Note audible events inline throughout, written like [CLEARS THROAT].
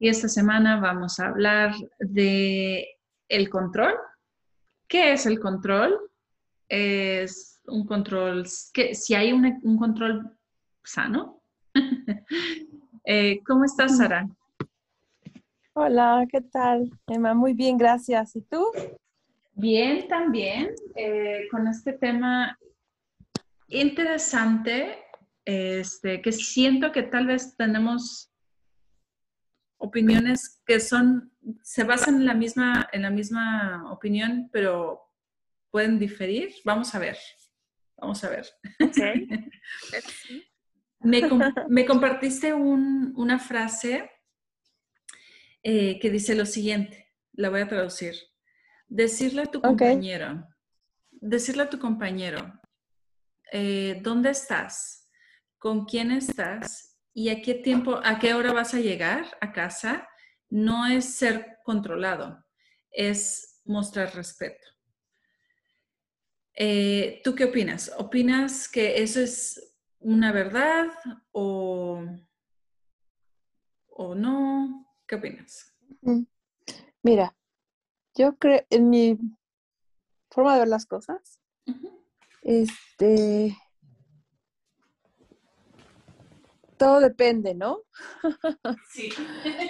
Y esta semana vamos a hablar de el control. ¿Qué es el control? Es un control, que si hay un, control sano. [LAUGHS] Eh, ¿Cómo estás, Sara? Hola, ¿qué tal? Emma, muy bien, gracias. ¿Y tú? Bien, también, eh, con este tema interesante, este, que siento que tal vez tenemos opiniones que son, se basan en la misma, en la misma opinión, pero pueden diferir. Vamos a ver. Vamos a ver. [LAUGHS] me, compartiste una frase eh, que dice lo siguiente. La voy a traducir. Decirle a tu compañero, decirle a tu compañero, eh, ¿dónde estás? ¿Con quién estás? Y a qué tiempo, a qué hora vas a llegar a casa, no es ser controlado, es mostrar respeto. Eh, ¿Tú qué opinas? ¿Opinas que eso es una verdad o, o no? ¿Qué opinas? Mm. Mira, yo creo, en mi forma de ver las cosas, este, todo depende, ¿no? Sí.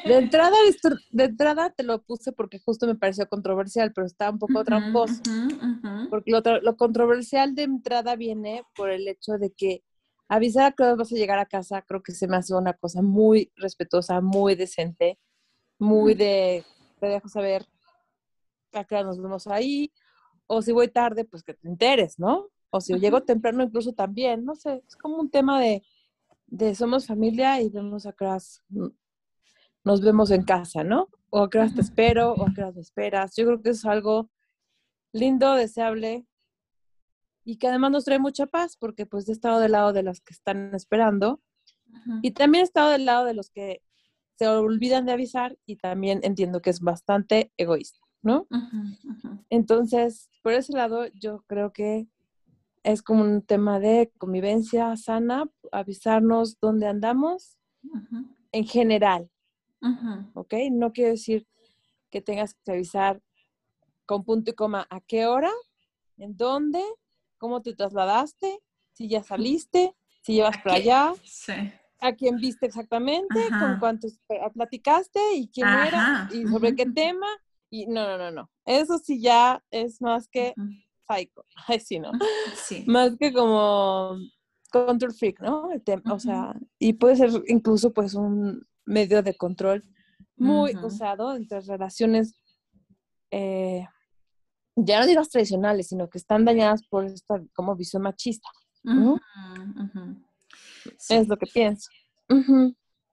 De entrada, de entrada te lo puse porque justo me pareció controversial, pero está un poco tramposo. Porque lo, controversial de entrada viene por el hecho de que avisar a que vas a llegar a casa creo que se me hace una cosa muy respetuosa, muy decente, muy de te dejo saber a qué nos vemos ahí, o si voy tarde, pues que te enteres, ¿no? O si llego temprano incluso también, no sé, es como un tema de de somos familia y vemos atrás, nos vemos en casa, ¿no? O a te espero, o a qué me esperas. Yo creo que es algo lindo, deseable y que además nos trae mucha paz porque pues he estado del lado de los que están esperando y también he estado del lado de los que se olvidan de avisar y también entiendo que es bastante egoísta, ¿no? Entonces, por ese lado, yo creo que es como un tema de convivencia sana, avisarnos dónde andamos en general. ¿Ok? No quiero decir que tengas que avisar con punto y coma a qué hora, en dónde, cómo te trasladaste, si ya saliste, si llevas para allá, a quién viste exactamente, con cuántos platicaste y quién era y sobre qué tema. Y no, no, no, no. Eso sí ya es más que psycho. [LAUGHS] Ay, sí, ¿no? Sí. Más que como control freak, ¿no? El tema, o sea, y puede ser incluso pues un medio de control muy usado entre relaciones, eh, ya no digas tradicionales, sino que están dañadas por esta como visión machista. ¿no? Es lo que pienso.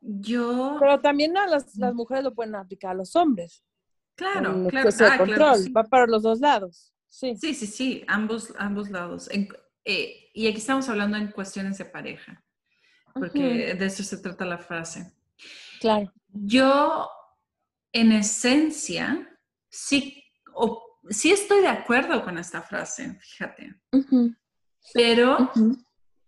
Yo. Pero también las, las, mujeres lo pueden aplicar a los hombres. Claro, claro. Ah, control, va para los dos lados. Sí, sí, sí, sí ambos, ambos lados. Eh, y aquí estamos hablando en cuestiones de pareja, porque de eso se trata la frase. Claro. Yo, en esencia, sí, sí estoy de acuerdo con esta frase, fíjate. Pero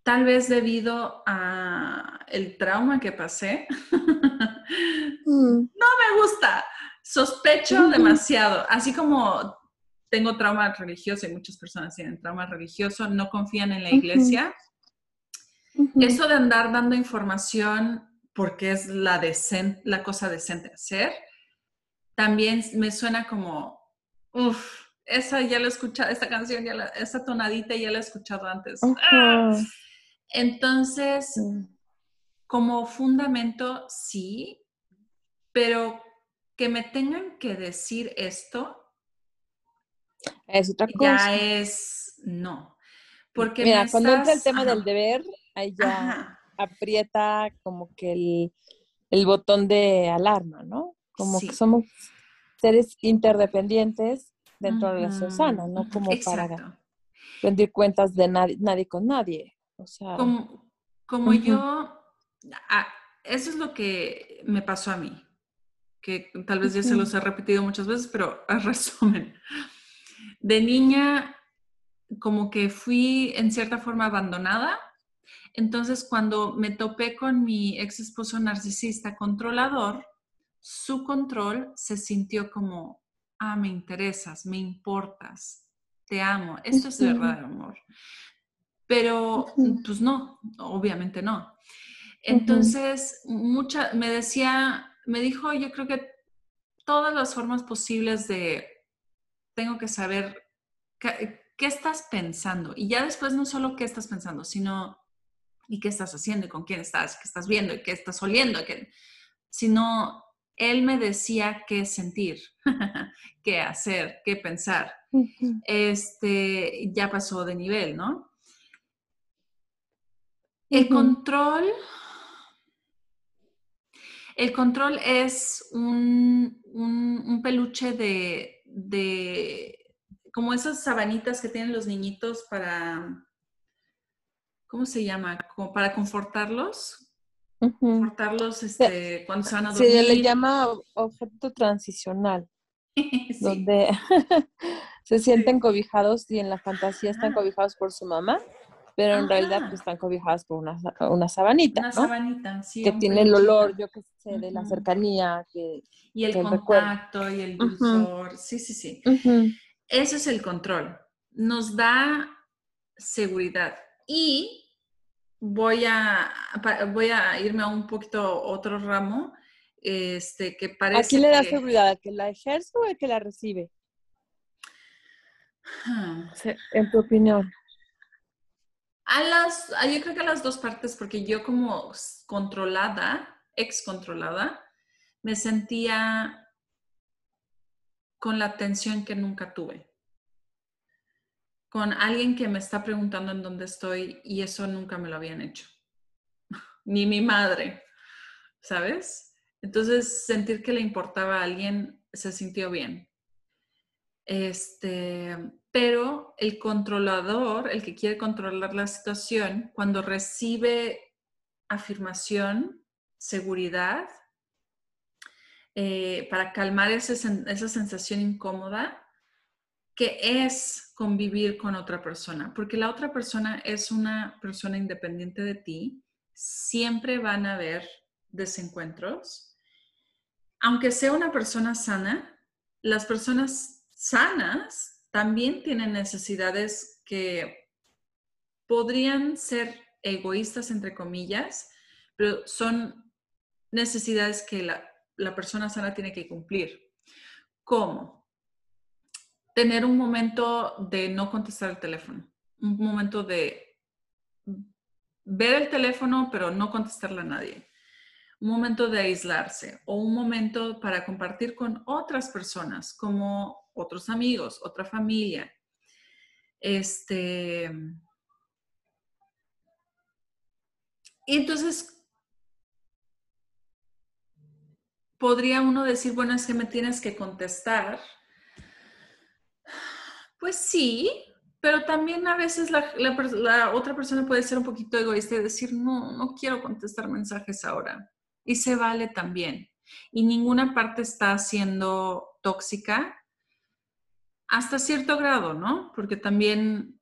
tal vez debido a el trauma que pasé, [LAUGHS] mm. no me gusta. Sospecho demasiado, así como tengo trauma religioso y muchas personas tienen trauma religioso, no confían en la iglesia. Eso de andar dando información porque es la, la cosa decente hacer, también me suena como, uff, esa ya la he escuchado, esta canción, ya esa tonadita ya la he escuchado antes. ¡Ah! Entonces, como fundamento, sí, pero que me tengan que decir esto, es otra cosa. Ya es, no. Porque Mira, cuando entra el tema del deber, ahí ya aprieta como que el, botón de alarma, ¿no? Como que somos seres interdependientes dentro de la sociedad, ¿no? Como para rendir cuentas de nadie, nadie con nadie. O sea, como, yo, ah, eso es lo que me pasó a mí, que tal vez ya se los he repetido muchas veces, pero a [LAUGHS] resumen. De niña, como que fui en cierta forma abandonada. Entonces, cuando me topé con mi ex esposo narcisista controlador, su control se sintió como, ah, me interesas, me importas, te amo, esto es de verdad amor. Pero, pues no, obviamente no. Entonces, mucha, me decía, me dijo, yo creo que todas las formas posibles de, tengo que saber qué, estás pensando. Y ya después no solo qué estás pensando, sino, y qué estás haciendo, y con quién estás, qué estás viendo, y qué estás oliendo, sino él me decía qué sentir, [LAUGHS] qué hacer, qué pensar. Este, ya pasó de nivel, ¿no? El control, el control es un, peluche de, de, como esas sabanitas que tienen los niñitos para, ¿cómo se llama? Como para confortarlos, Cortarlos este, cuando se van a dormir. Se le llama objeto transicional, [LAUGHS] donde [LAUGHS] se sienten cobijados y en la fantasía están cobijados por su mamá, pero en realidad pues, están cobijados por una, una sabanita, una sabanita, sí, que tiene el olor, yo que sé, de la cercanía. Que, y el contacto y el dulzor, sí, sí, sí. Eso es el control. Nos da seguridad y voy a, voy a irme a un poquito otro ramo, este, que parece ¿A quién le da seguridad? que la ejerce o el que la recibe? Ah. En tu opinión. A las, yo creo que a las dos partes, porque yo como controlada, ex controlada, me sentía con la atención que nunca tuve con alguien que me está preguntando en dónde estoy y eso nunca me lo habían hecho. [LAUGHS] Ni mi madre, ¿sabes? Entonces, sentir que le importaba a alguien se sintió bien. Este, pero el controlador, el que quiere controlar la situación, cuando recibe afirmación, seguridad, eh, para calmar esa sensación incómoda, que es convivir con otra persona, porque la otra persona es una persona independiente de ti, siempre van a haber desencuentros. Aunque sea una persona sana, las personas sanas también tienen necesidades que podrían ser egoístas, entre comillas, pero son necesidades que la, la persona sana tiene que cumplir. ¿Cómo? tener un momento de no contestar el teléfono, un momento de ver el teléfono pero no contestarle a nadie, un momento de aislarse o un momento para compartir con otras personas como otros amigos, otra familia. Este, y entonces podría uno decir, bueno, es que me tienes que contestar pues sí, pero también a veces la, otra persona puede ser un poquito egoísta y decir, no, no quiero contestar mensajes ahora. Y se vale también. Y ninguna parte está siendo tóxica hasta cierto grado, ¿no? Porque también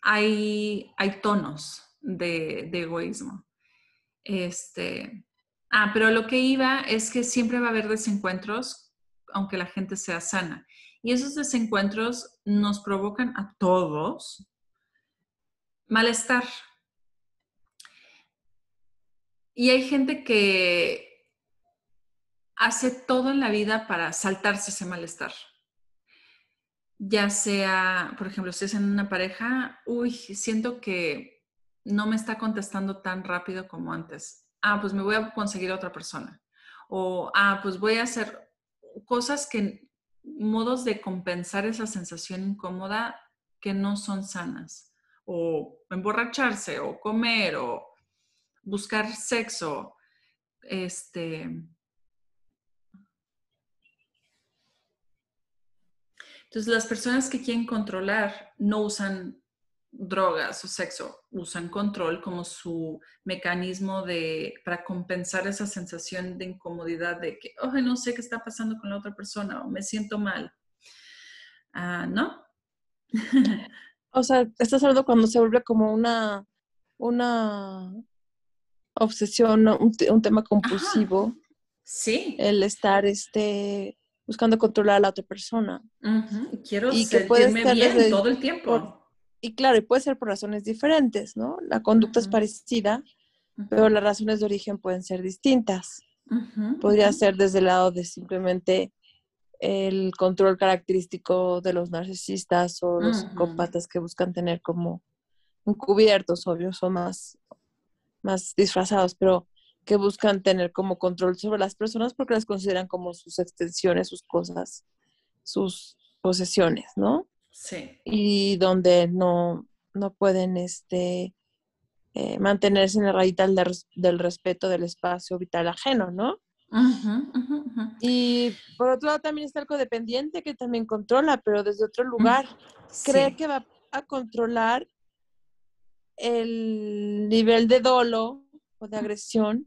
hay, tonos de, de egoísmo. Este, ah, pero lo que iba es que siempre va a haber desencuentros, aunque la gente sea sana. Y esos desencuentros nos provocan a todos malestar. Y hay gente que hace todo en la vida para saltarse ese malestar. Ya sea, por ejemplo, si es en una pareja, uy, siento que no me está contestando tan rápido como antes. Ah, pues me voy a conseguir a otra persona. O, ah, pues voy a hacer cosas que modos de compensar esa sensación incómoda que no son sanas. o emborracharse, o comer, o buscar sexo, este... Entonces, las personas que quieren controlar no usan drogas o sexo, usan control como su mecanismo de, para compensar esa sensación de incomodidad de que, oh, no sé qué está pasando con la otra persona o me siento mal. Ah, ¿No? [LAUGHS] o sea, estás hablando cuando se vuelve como una, una obsesión, un, tema compulsivo. Sí. El estar este, buscando controlar a la otra persona. Quiero y sentirme que bien todo el tiempo. y claro, y puede ser por razones diferentes, ¿no? La conducta es parecida, pero las razones de origen pueden ser distintas. Podría ser desde el lado de simplemente el control característico de los narcisistas o los psicópatas que buscan tener como encubiertos, obvios, o más más disfrazados, pero que buscan tener como control sobre las personas porque las consideran como sus extensiones, sus cosas, sus posesiones, ¿no? Sí. Y donde no, no pueden este, eh, mantenerse en la rayita del, respeto del espacio vital ajeno, ¿no? Y por otro lado también está el codependiente que también controla, pero desde otro lugar. Cree que va a controlar el nivel de dolo o de agresión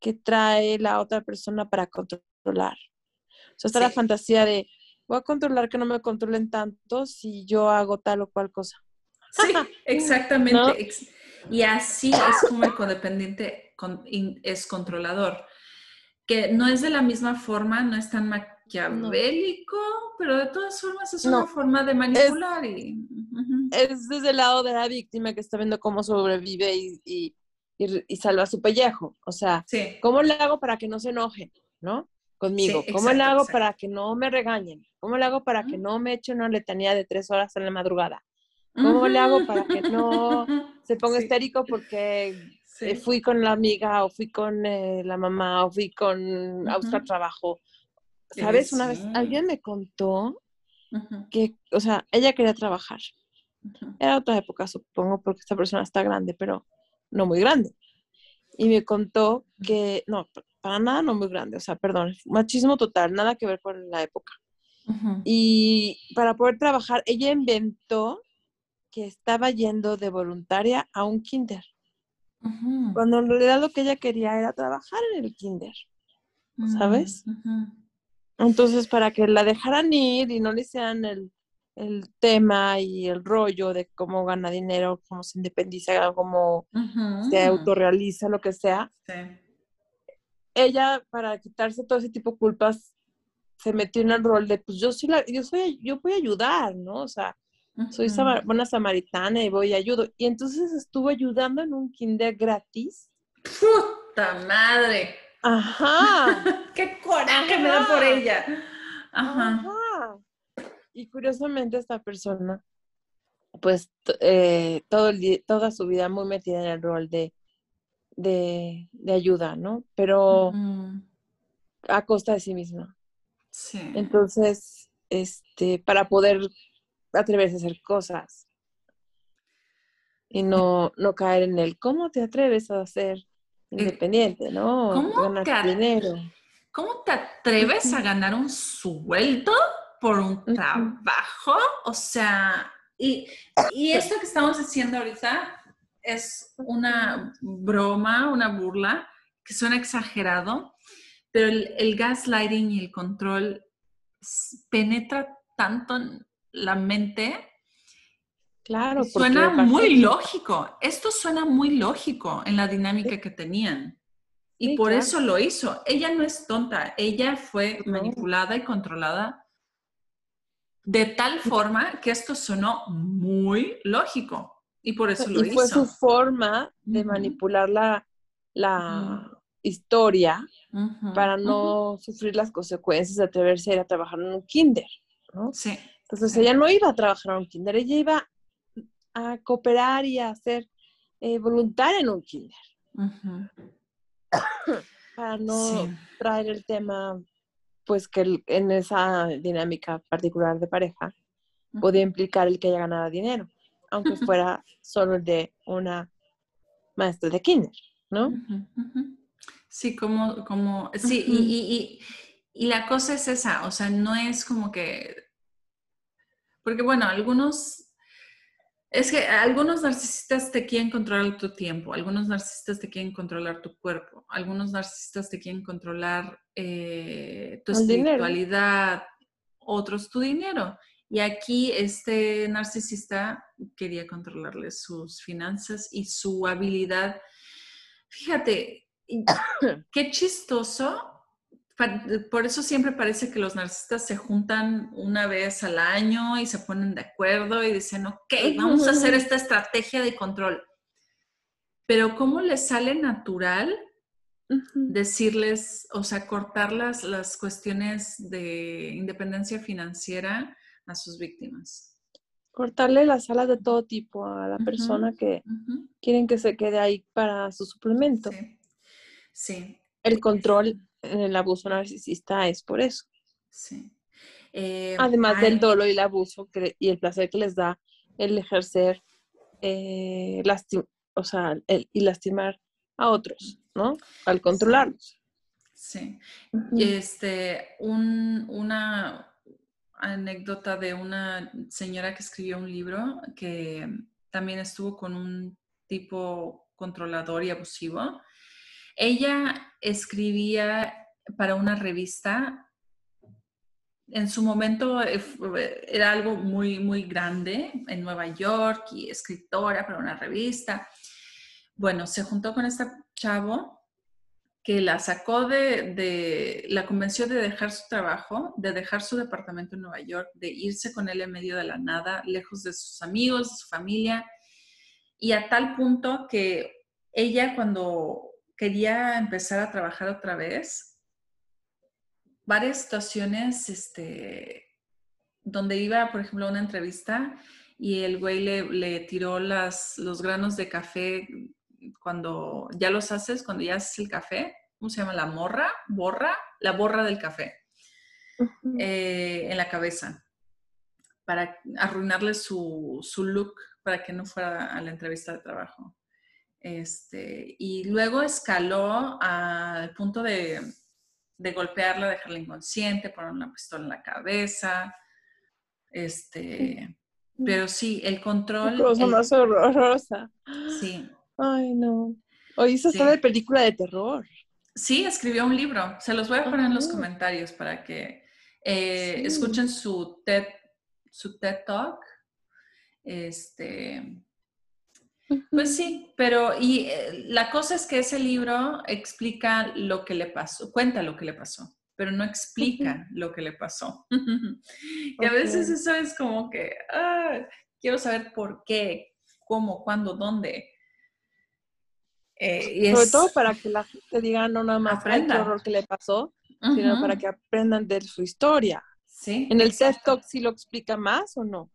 que trae la otra persona para controlar. O sea, está la fantasía de, voy a controlar que no me controlen tanto si yo hago tal o cual cosa. Sí, [LAUGHS] exactamente. Y así es como el codependiente es controlador, que no es de la misma forma, no es tan maquiavélico, pero de todas formas es una forma de manipular. Es, y, es, desde el lado de la víctima que está viendo cómo sobrevive y, y, salva su pellejo. O sea, ¿cómo le hago para que no se enojen, no? Conmigo. ¿Cómo le hago para que no me regañen? ¿Cómo le hago para que no me eche una letanía de tres horas en la madrugada? ¿Cómo le hago para que no [LAUGHS] se ponga histérico porque fui con la amiga o fui con eh, la mamá o fui con a buscar trabajo? ¿Sabes? Una vez alguien me contó que, o sea, ella quería trabajar. Era otra época, supongo, porque esta persona está grande, pero no muy grande. Y me contó que, no, para nada no muy grande, o sea, perdón, machismo total, nada que ver con la época. Y para poder trabajar, ella inventó que estaba yendo de voluntaria a un kinder. Cuando en realidad lo que ella quería era trabajar en el kinder, ¿sabes? Entonces, para que la dejaran ir y no le hicieran el, tema y el rollo de cómo gana dinero, cómo se independiza, cómo se autorrealiza, lo que sea. Ella, para quitarse todo ese tipo de culpas, se metió en el rol de, pues yo soy la, yo soy, yo voy a ayudar, ¿no? O sea, soy buena samaritana y voy a ayudar. Y entonces estuvo ayudando en un kinder gratis. ¡Puta madre! Ajá. [LAUGHS] ¡Qué coraje me da por ella! Ajá. Y curiosamente esta persona, pues eh, todo el, toda su vida muy metida en el rol de, de, ayuda, ¿no? Pero a costa de sí misma. Sí. Entonces, este, para poder atreverse a hacer cosas y no, no caer en el, ¿cómo te atreves a eh, independiente, ¿no? ¿Cómo te, dinero. ¿Cómo te atreves a ganar un sueldo por un trabajo? O sea, y, esto que estamos haciendo ahorita es una broma, una burla, que suena exagerado, pero el, el gaslighting y el control penetra tanto en la mente Claro, suena muy lógico. Esto suena muy lógico en la dinámica que tenían. Y por eso lo hizo. Ella no es tonta, ella fue manipulada y controlada de tal forma que esto sonó muy lógico. Y por eso lo hizo. Y fue su forma de manipular la, la historia para no sufrir las consecuencias de atreverse a ir a trabajar en un kinder. ¿no? Sí. Entonces ella no iba a trabajar en un kinder, ella iba a cooperar y a ser eh, voluntaria en un kinder. [COUGHS] Para no traer el tema, pues que en esa dinámica particular de pareja podía implicar el que ella ganara dinero. aunque fuera solo de una maestra de kinder, ¿no? Sí, como, como, sí, y, y, la cosa es esa, o sea, no es como que, porque bueno, algunos, es que algunos narcisistas te quieren controlar tu tiempo, algunos narcisistas te quieren controlar tu cuerpo, algunos narcisistas te quieren controlar eh, tu espiritualidad, otros tu dinero. Y aquí este narcisista quería controlarle sus finanzas y su habilidad. Fíjate, [COUGHS] qué chistoso. Por eso siempre parece que los narcisistas se juntan una vez al año y se ponen de acuerdo y dicen, ok, vamos a hacer esta estrategia de control. Pero ¿cómo les sale natural decirles, o sea, cortar las, las cuestiones de independencia financiera a sus víctimas. Cortarle las alas de todo tipo a la persona que quieren que se quede ahí para su suplemento. Sí. El control el abuso narcisista es por eso. Sí. Eh, Además del dolo y el abuso y el placer que les da el ejercer eh, o sea, y lastimar a otros, ¿no? Al controlarlos. Sí. Este, un, una, anécdota de una señora que escribió un libro que también estuvo con un tipo controlador y abusivo. Ella escribía para una revista. En su momento eh, era algo muy, muy grande en Nueva York y escritora para una revista. Bueno, se juntó con este chavo que la sacó de, la convenció de dejar su trabajo, de dejar su departamento en Nueva York, de irse con él en medio de la nada, lejos de sus amigos, de su familia, y a tal punto que ella cuando quería empezar a trabajar otra vez, varias situaciones, este, donde iba, por ejemplo, a una entrevista y el güey le, le tiró las, los granos de café cuando ya los haces, cuando ya haces el café, ¿cómo se llama? La morra, borra, la borra del café eh, en la cabeza para arruinarle su, look para que no fuera a la entrevista de trabajo. Este, y luego escaló al punto de, de golpearla, dejarla inconsciente, poner una pistola en la cabeza. Este, pero sí, el control. Cosa más horrorosa. Sí, Ay, no. Hoy eso está de película de terror. Sí, escribió un libro. Se los voy a poner en los comentarios para que eh, escuchen su TED, su TED Talk. Este. Pues sí, pero y eh, la cosa es que ese libro explica lo que le pasó, cuenta lo que le pasó, pero no explica lo que le pasó. [LAUGHS] y a veces eso es como que, ah, quiero saber por qué, cómo, cuándo, dónde. Eh, Sobre todo para que la gente diga no nada más el horror que le pasó, sino para que aprendan de su historia. Sí. ¿En el TED Talk sí lo explica más o no?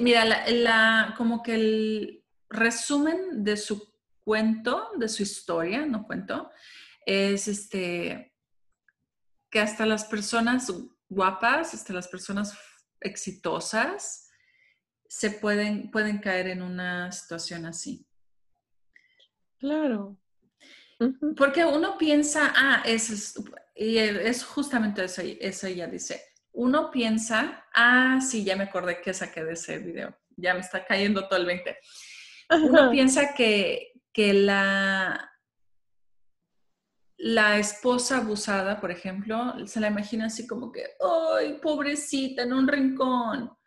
Mira, la, como que el resumen de su cuento, de su historia, no cuento, es este que hasta las personas guapas, hasta las personas exitosas, se pueden, pueden caer en una situación así. Claro. Porque uno piensa, ah, es, y es justamente eso, eso ella dice. Uno piensa, ah, sí, ya me acordé que saqué de ese video, ya me está cayendo todo el 20. Uno piensa que, que la, la esposa abusada, por ejemplo, se la imagina así como que, ¡ay, pobrecita, en un rincón!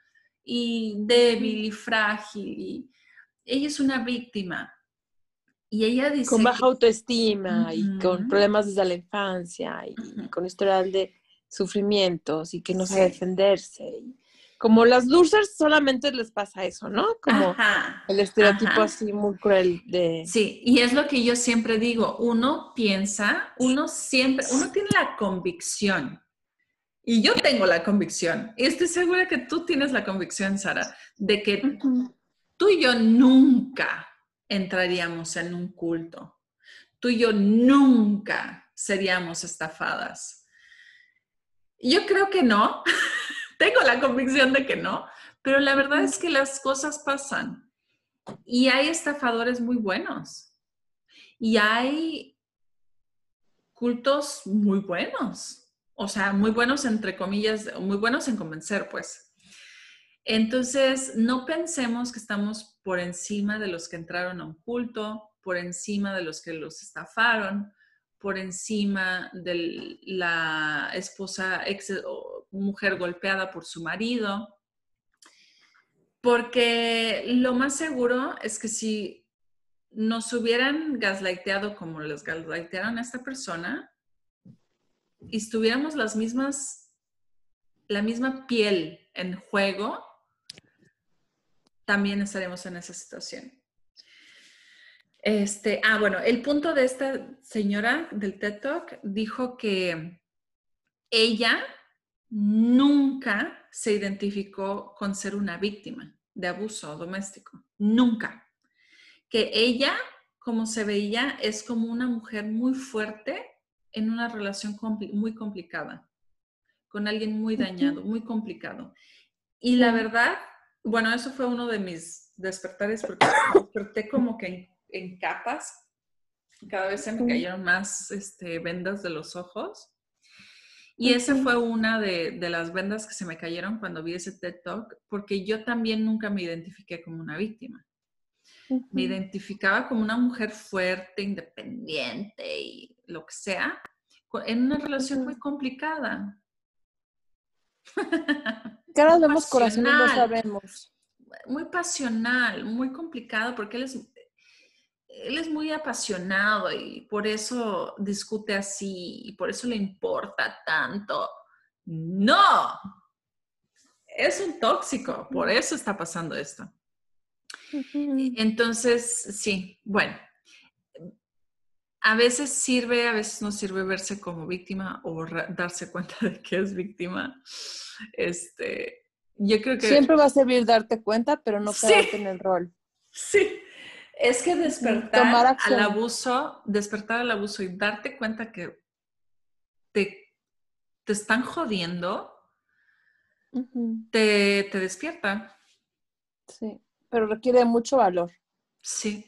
y débil y frágil. Y ella es una víctima. Y ella dice... Con baja autoestima y con problemas desde la infancia y con historial de sufrimientos y que no sabe defenderse. Como las losers solamente les pasa eso, ¿no? Como el estereotipo así muy cruel de... Sí, y es lo que yo siempre digo, uno piensa, uno siempre, uno tiene la convicción y yo tengo la convicción, y estoy segura que tú tienes la convicción, Sara, de que tú y yo nunca entraríamos en un culto. Tú y yo nunca seríamos estafadas. Yo creo que no, [LAUGHS] tengo la convicción de que no, Pero la verdad es que las cosas pasan y hay estafadores muy buenos y hay cultos muy buenos, o sea, muy buenos entre comillas, muy buenos en convencer, pues. Entonces, no pensemos que estamos por encima de los que entraron a un culto, por encima de los que los estafaron, por encima de la esposa, ex, mujer golpeada por su marido, porque lo más seguro es que si nos hubieran gaslighteado como les gaslightearon a esta persona y estuviéramos las mismas, la misma piel en juego, también estaremos en esa situación. Este, ah, bueno, el punto de esta señora del TED Talk dijo que ella nunca se identificó con ser una víctima de abuso doméstico, nunca. Que ella, como se veía, es como una mujer muy fuerte en una relación muy complicada, con alguien muy dañado, muy complicado. Y la verdad, bueno, eso fue uno de mis despertares porque desperté como que en capas. Cada vez se me cayeron más este, vendas de los ojos. Y esa fue una de, las vendas que se me cayeron cuando vi ese TED Talk, porque yo también nunca me identifiqué como una víctima. Me identificaba como una mujer fuerte, independiente y lo que sea, en una relación muy complicada. Cada vemos corazones, no sabemos. Muy pasional, muy complicado, porque él es él es muy apasionado y por eso discute así y por eso le importa tanto. No, es un tóxico, por eso está pasando esto. Entonces, sí, bueno, a veces sirve, a veces no sirve verse como víctima o darse cuenta de que es víctima. Este, yo creo que... Siempre va a servir darte cuenta, pero no quedarte en el rol. Sí, es que despertar al abuso, despertar al abuso y darte cuenta que te, te están jodiendo, te, te, despierta. Sí, pero requiere mucho valor. Sí.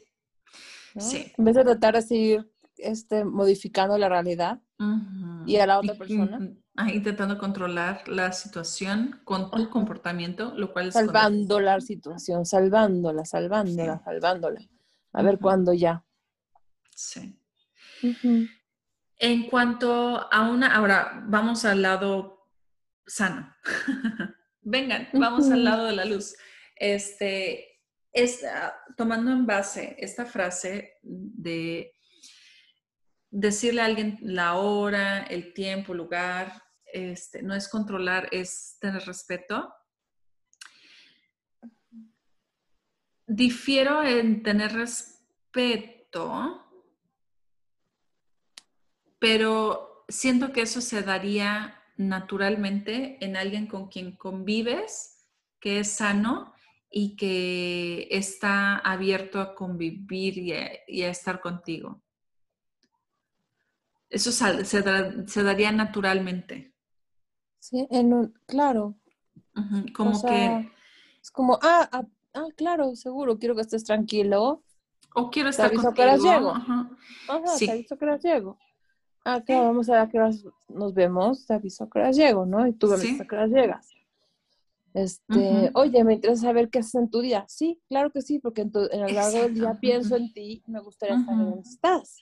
Sí. En vez de tratar de seguir este, modificando la realidad y a la otra persona. intentando controlar la situación con tu comportamiento, lo cual es... Salvando la situación, salvándola, salvándola, salvándola. A ver cuándo ya. Sí. En cuanto a una, ahora vamos al lado sano. [LAUGHS] Vengan, vamos al lado de la luz. Este, tomando en base esta frase de decirle a alguien la hora, el tiempo, lugar, este, no es controlar, es tener respeto. Difiero en tener respeto, pero siento que eso se daría naturalmente en alguien con quien convives, que es sano y que está abierto a convivir y a, estar contigo. Eso se, daría naturalmente. Sí, en un, claro. como que... Es como, ah, ah claro, seguro, quiero que estés tranquilo. O quiero estar te aviso contigo. que llego. Ajá, te aviso que las llego. Ah, claro, vamos a ver a qué horas nos vemos, te aviso que las llego, ¿no? Y tú me avisas a qué horas llegas. Este, oye, me interesa saber qué haces en tu día. Sí, claro que sí, porque en, en el largo del día pienso en ti y me gustaría saber dónde estás.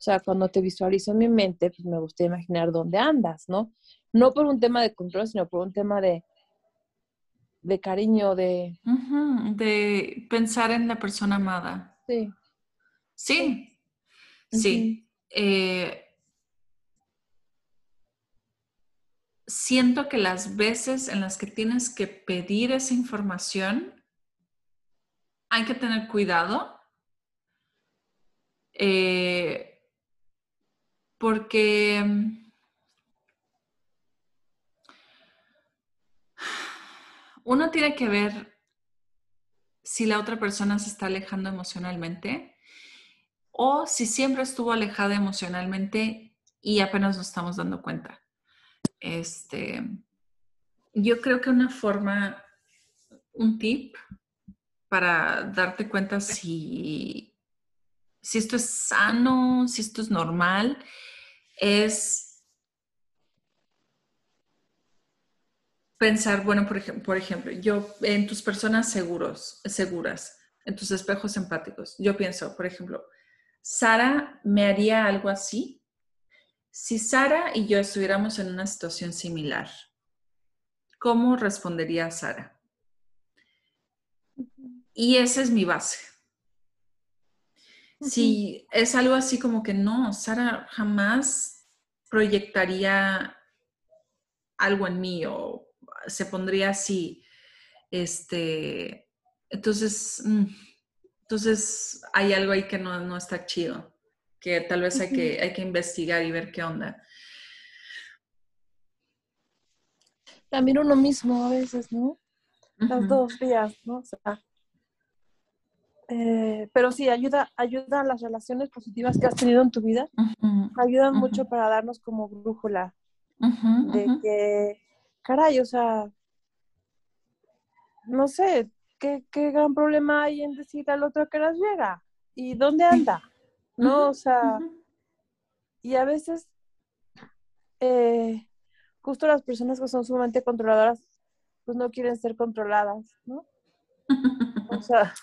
O sea, cuando te visualizo en mi mente, pues me gustaría imaginar dónde andas, ¿no? No por un tema de control, sino por un tema de, de cariño, de... de pensar en la persona amada. Sí. Sí, sí. Eh, siento que las veces en las que tienes que pedir esa información, hay que tener cuidado. Eh, porque uno tiene que ver si la otra persona se está alejando emocionalmente o si siempre estuvo alejada emocionalmente y apenas nos estamos dando cuenta. Este, yo creo que una forma un tip para darte cuenta si, si esto es sano, si esto es normal, es pensar, bueno, por, ejemplo, por ejemplo, yo en tus personas seguros, seguras, en tus espejos empáticos, yo pienso, por ejemplo, Sara me haría algo así si Sara y yo estuviéramos en una situación similar. ¿Cómo respondería Sara? Y esa es mi base. Si es algo así como que no, Sara jamás proyectaría algo en mí o se pondría así. Este, entonces, mm, entonces hay algo ahí que no, está chido, que tal vez hay que, hay que investigar y ver qué onda. También uno mismo a veces, ¿no? Las dos días, ¿no? O sea, eh, pero sí, ayuda, ayuda a las relaciones positivas que has tenido en tu vida. Ayudan mucho para darnos como brújula de que, caray, o sea, no sé, ¿qué, qué gran problema hay en decir al otro que nos llega y dónde anda, ¿no? O sea, y a veces, eh, justo las personas que son sumamente controladoras, pues no quieren ser controladas, ¿no? [LAUGHS] [LAUGHS] O sea,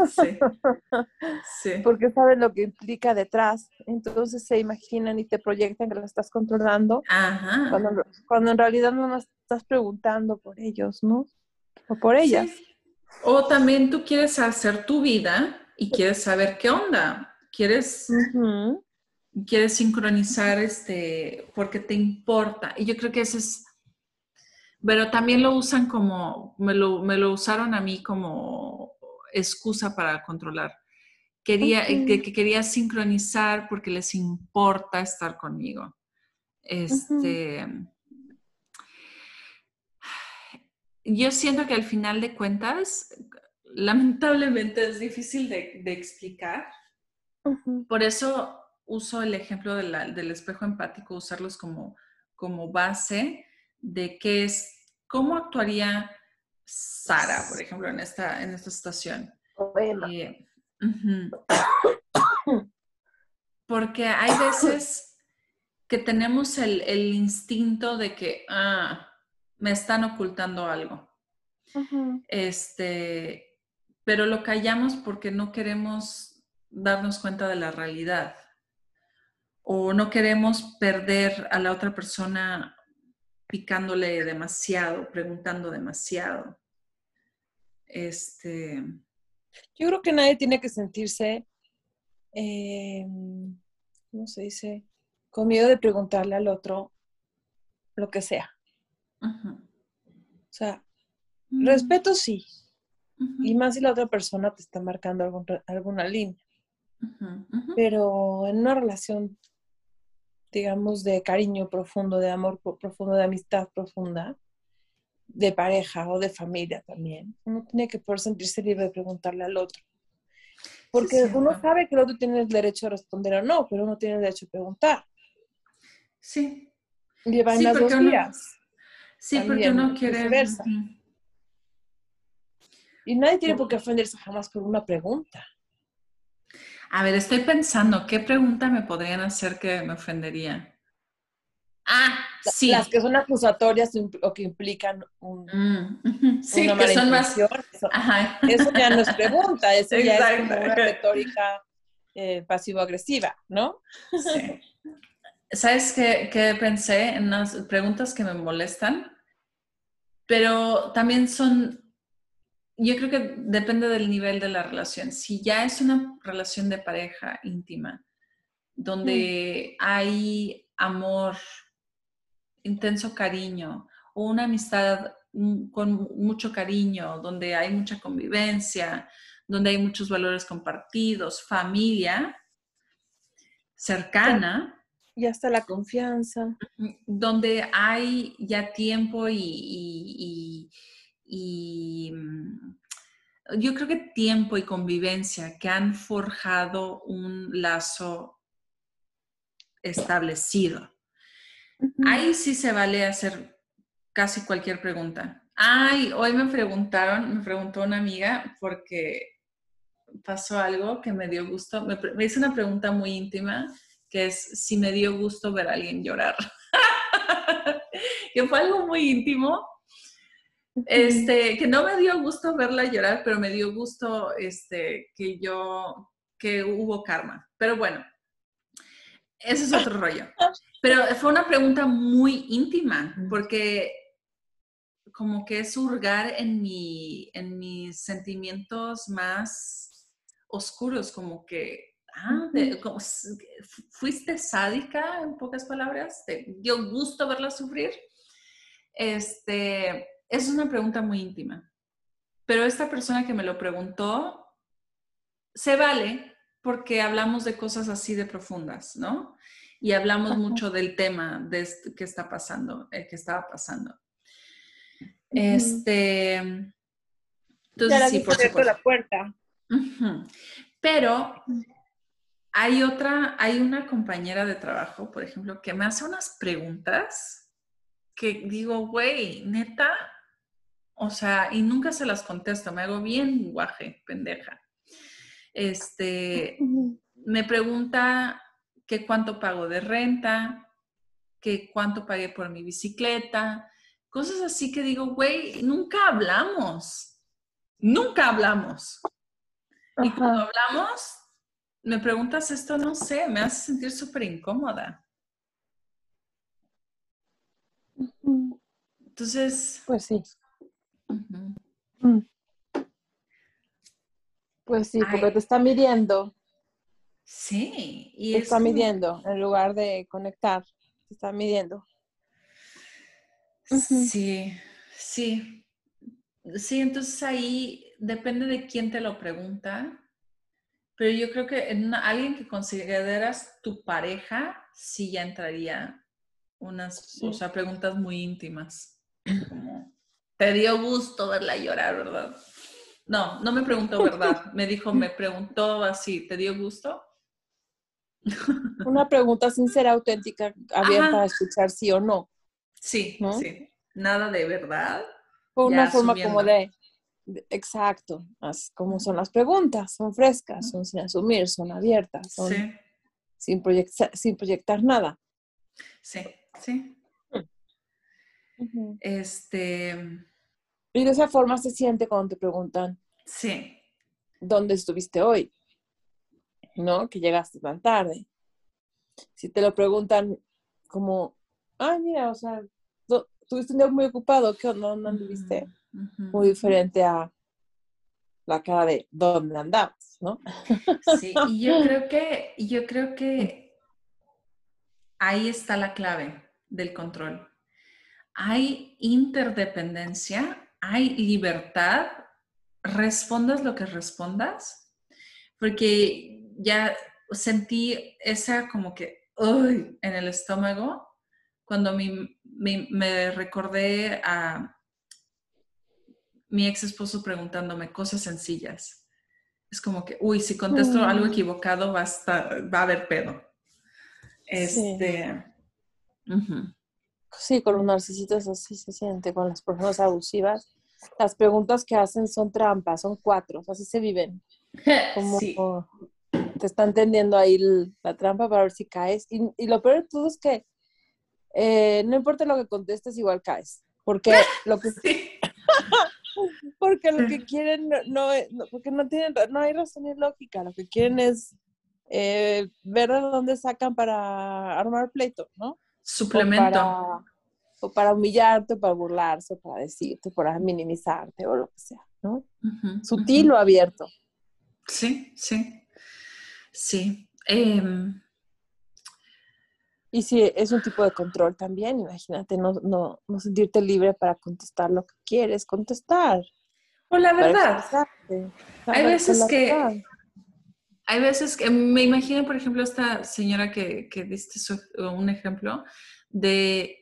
sí. porque saben lo que implica detrás. Entonces se imaginan y te proyectan que lo estás controlando. Cuando, en realidad no nos estás preguntando por ellos, ¿no? O por ellas. O también tú quieres hacer tu vida y quieres saber qué onda. Quieres, quieres sincronizar este, porque te importa. Y yo creo que eso es pero también lo usan como, me lo, me lo usaron a mí como excusa para controlar. Quería, que, quería sincronizar porque les importa estar conmigo. Este, Yo siento que al final de cuentas, lamentablemente es difícil de, explicar. Por eso uso el ejemplo del espejo empático, usarlos como, como base de qué es, cómo actuaría Sara, por ejemplo, en esta, en esta situación. porque hay veces que tenemos el, instinto de que, ah, me están ocultando algo. Este, pero lo callamos porque no queremos darnos cuenta de la realidad o no queremos perder a la otra persona picándole demasiado, preguntando demasiado. Este. Yo creo que nadie tiene que sentirse, em, ¿cómo se dice? Con miedo de preguntarle al otro lo que sea. O sea, mm. respeto sí. Y más si la otra persona te está marcando alguna línea. Pero en una relación digamos, de cariño profundo, de amor profundo, de amistad profunda, de pareja o de familia también. Uno tiene que poder sentirse libre de preguntarle al otro. Porque uno sabe que el otro tiene el derecho a responder o no, pero uno tiene el derecho a preguntar. Sí. Lleva en las dos vías. Sí, porque uno quiere... Y nadie tiene por qué ofenderse jamás por una pregunta. A ver, estoy pensando, ¿qué pregunta me podrían hacer que me ofendería? Ah, sí. Las que son acusatorias o que implican un, mm, sí, que son más... Eso, eso, ya no es pregunta, eso ya es como una retórica eh, pasivo-agresiva, ¿no? Sí. ¿Sabes qué, qué pensé en las preguntas que me molestan? Pero también son yo creo que depende del nivel de la relación. Si ya es una relación de pareja íntima, donde mm. hay amor, intenso cariño, o una amistad con mucho cariño, donde hay mucha convivencia, donde hay muchos valores compartidos, familia cercana. Y hasta la confianza. Donde hay ya tiempo y y mm, yo creo que tiempo y convivencia que han forjado un lazo establecido. Ahí sí se vale hacer casi cualquier pregunta. Ay, hoy me preguntaron, me preguntó una amiga porque pasó algo que me dio gusto. Me, me hizo una pregunta muy íntima que es si me dio gusto ver a alguien llorar. [LAUGHS] que fue algo muy íntimo. Este, que no me dio gusto verla llorar, pero me dio gusto este, que yo, que hubo karma. Pero bueno, ese es otro rollo. Pero fue una pregunta muy íntima, porque como que es hurgar en, mi, en mis sentimientos más oscuros, como que, ah, fuiste sádica, en pocas palabras, te dio gusto verla sufrir. Este, es una pregunta muy íntima, pero esta persona que me lo preguntó, se vale porque hablamos de cosas así de profundas, ¿no? Y hablamos mucho del tema de que está pasando, eh, que estaba pasando. Este, entonces sí, por supuesto. la puerta. Pero hay otra, hay una compañera de trabajo, por ejemplo, que me hace unas preguntas que digo, güey, neta, o sea, y nunca se las contesto, me hago bien guaje, pendeja. Este, me pregunta que cuánto pago de renta, que cuánto pagué por mi bicicleta, Cosas así que digo, güey, nunca hablamos. Nunca hablamos. Y cuando hablamos, me preguntas esto, no sé, me hace sentir súper incómoda. Entonces. Pues sí. Mm. Pues sí, porque te está midiendo. Sí. Y te está midiendo en lugar de conectar. Te está midiendo. Sí, sí. Sí, entonces ahí depende de quién te lo pregunta, pero yo creo que en alguien que consideras tu pareja, sí ya entraría unas, o sea, preguntas muy íntimas. Como, te dio gusto verla llorar, ¿verdad? No, no me preguntó verdad. Me dijo, me preguntó así, ¿te dio gusto? Una pregunta sincera, auténtica, abierta a escuchar sí o no. Sí, sí. Nada de verdad. Por una forma como de, exacto, como son las preguntas, son frescas, son sin asumir, son abiertas, son sin, proyectar, sin proyectar nada. Sí, sí. Este. Y de esa forma se siente cuando te preguntan. Sí. ¿Dónde estuviste hoy? ¿No? Que llegaste tan tarde. Si te lo preguntan como, ah, mira, o sea, tuviste un día muy ocupado, ¿qué onda? ¿Dónde anduviste? Muy diferente a la cara de dónde andabas, ¿no? Sí, y yo creo que, yo creo que ahí está la clave del control. Hay interdependencia, hay libertad, respondas lo que respondas, porque ya sentí esa como que, uy, en el estómago cuando me recordé a mi ex esposo preguntándome cosas sencillas. Es como que, uy, si contesto algo mm. equivocado va a, va a haber pedo. Este. Sí. Con los narcisistas así se siente, con las personas abusivas. Las preguntas que hacen son trampas, son cuatro, así se viven. [LAUGHS] Como te están tendiendo ahí la trampa para ver si caes. Y, y lo peor de todo es que eh, no importa lo que contestes, igual caes. Porque lo que... [LAUGHS] [LAUGHS] porque lo que quieren no, porque no tienen, no hay razón ni lógica, lo que quieren es eh, ver de dónde sacan para armar pleito, ¿no? Suplemento. O para, humillarte, o para burlarse, o para decirte, para minimizarte, o lo que sea, ¿no? Sutil o abierto. Sí, sí, sí. Eh, y si es un tipo de control también, imagínate, no, no, no sentirte libre para contestar lo que quieres contestar. O la verdad. Hay veces que... Hay veces que me imagino, por ejemplo, esta señora que, que diste un ejemplo de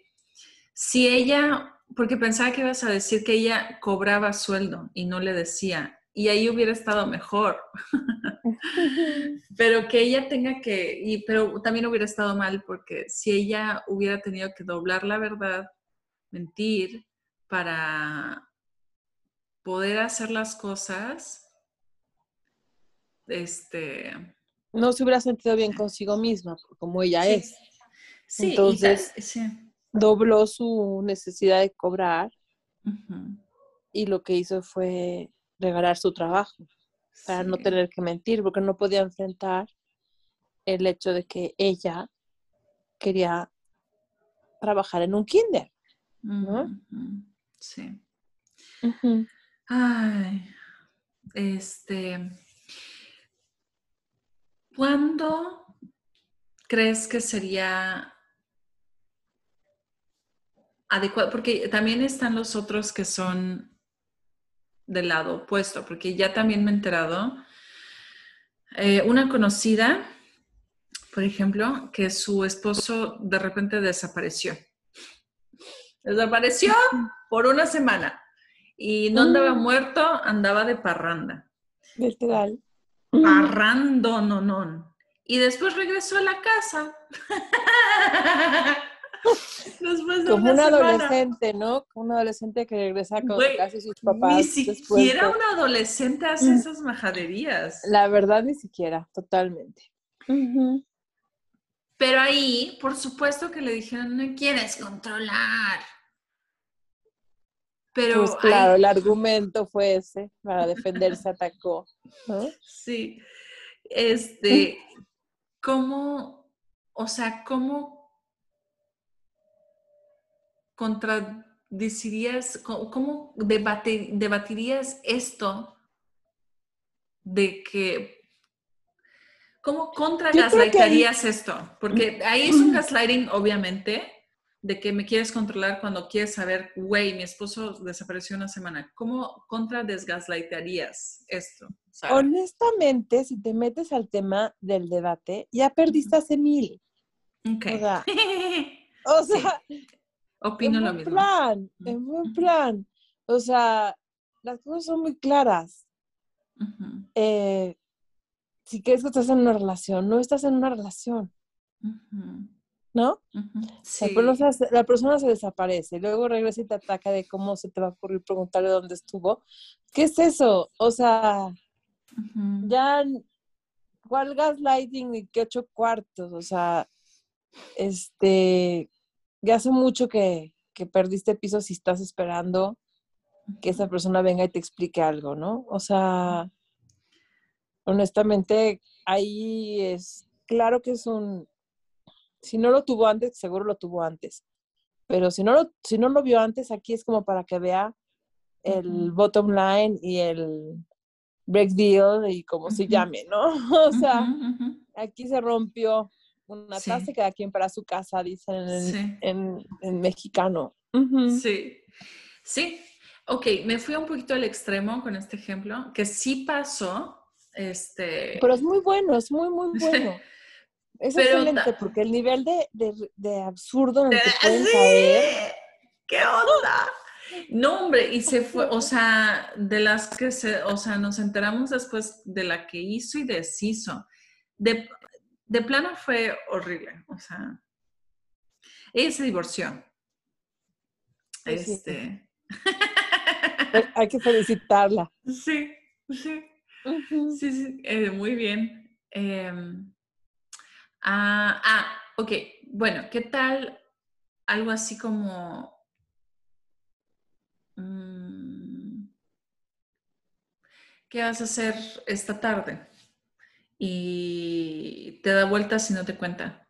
si ella, porque pensaba que ibas a decir que ella cobraba sueldo y no le decía, y ahí hubiera estado mejor. [LAUGHS] pero que ella tenga que, y, pero también hubiera estado mal porque si ella hubiera tenido que doblar la verdad, mentir, para poder hacer las cosas, este... No se hubiera sentido bien consigo misma, como ella es. Sí, Entonces, dobló su necesidad de cobrar y lo que hizo fue regalar su trabajo para no tener que mentir, porque no podía enfrentar el hecho de que ella quería trabajar en un kinder. Sí. Ay, este, ¿cuándo crees que sería adecuado? Porque también están los otros que son del lado opuesto, porque ya también me he enterado, eh, una conocida, por ejemplo, que su esposo de repente desapareció. Desapareció por una semana y no andaba mm. muerto, andaba de parranda. Literal. Parrando, no, no. Y después regresó a la casa. [LAUGHS] Como un adolescente, ¿no? Como un adolescente que regresa con casi sus papás. Ni siquiera un adolescente hace mm. esas majaderías. La verdad, ni siquiera, totalmente. Pero ahí, por supuesto que le dijeron, no quieres controlar. Pero pues claro, el argumento fue ese, para defenderse [LAUGHS] atacó. Sí. Este, ¿cómo, o sea, cómo contradecirías, cómo, debatirías esto de que, cómo contra gaslightarías esto? Porque ahí es un [CLEARS THROAT] gaslighting, obviamente, de que me quieres controlar cuando quieres saber, güey, mi esposo desapareció una semana. ¿Cómo contra desgaslightearías esto? Honestamente, si te metes al tema del debate, ya perdiste hace mil. Ok. O sea, [LAUGHS] opino lo mismo. Plan, en buen plan. O sea, las cosas son muy claras. Eh, si crees que estás en una relación, no estás en una relación. ¿No? la, persona, se desaparece, luego regresa y te ataca de cómo se te va a ocurrir preguntarle dónde estuvo. ¿Qué es eso? O sea, ya, ¿cuál gaslighting y qué ocho cuartos? O sea, este, ya hace mucho que, que perdiste piso si estás esperando que esa persona venga y te explique algo, ¿no? O sea, honestamente, ahí es, claro que es un, si no lo tuvo antes, seguro lo tuvo antes. Pero si no lo, si no lo vio antes, aquí es como para que vea el bottom line y el break deal y como se llame, ¿no? [LAUGHS] O sea, aquí se rompió una taza y cada quien para su casa, dicen en, mexicano. Sí, sí. Ok, me fui un poquito al extremo con este ejemplo, que sí pasó. Este... Pero es muy bueno, es muy, muy [LAUGHS] bueno. Es excelente porque el nivel de, de, absurdo en el que pueden caer. ¿Qué onda? No, hombre, y se fue, o sea, de las que se, o sea, nos enteramos después de la que hizo y deshizo. De, de plano fue horrible, o sea, ella se divorció. este. Hay que felicitarla. [LAUGHS] Sí, sí. Sí, sí, eh, muy bien. Em, Ah, ah, ok. Bueno, ¿qué tal algo así como... Mm, ¿Qué vas a hacer esta tarde? Y te da vueltas y no te cuenta.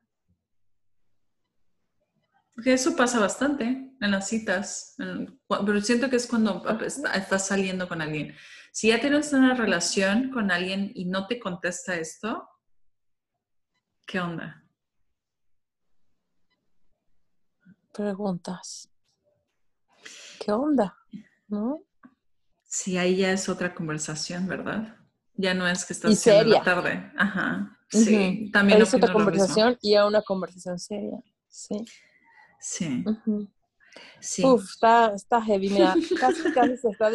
Porque eso pasa bastante en las citas, pero siento que es cuando estás saliendo con alguien. Si ya tienes una relación con alguien y no te contesta esto, ¿Qué onda? Preguntas. ¿Qué onda? ¿No? Sí, ahí ya es otra conversación, ¿verdad? Ya no es que estás haciendo la tarde. Ajá. Sí, también es otra conversación y a una conversación seria. Sí. Sí. sí. Uf, está, está heavy. Mira, casi, casi se está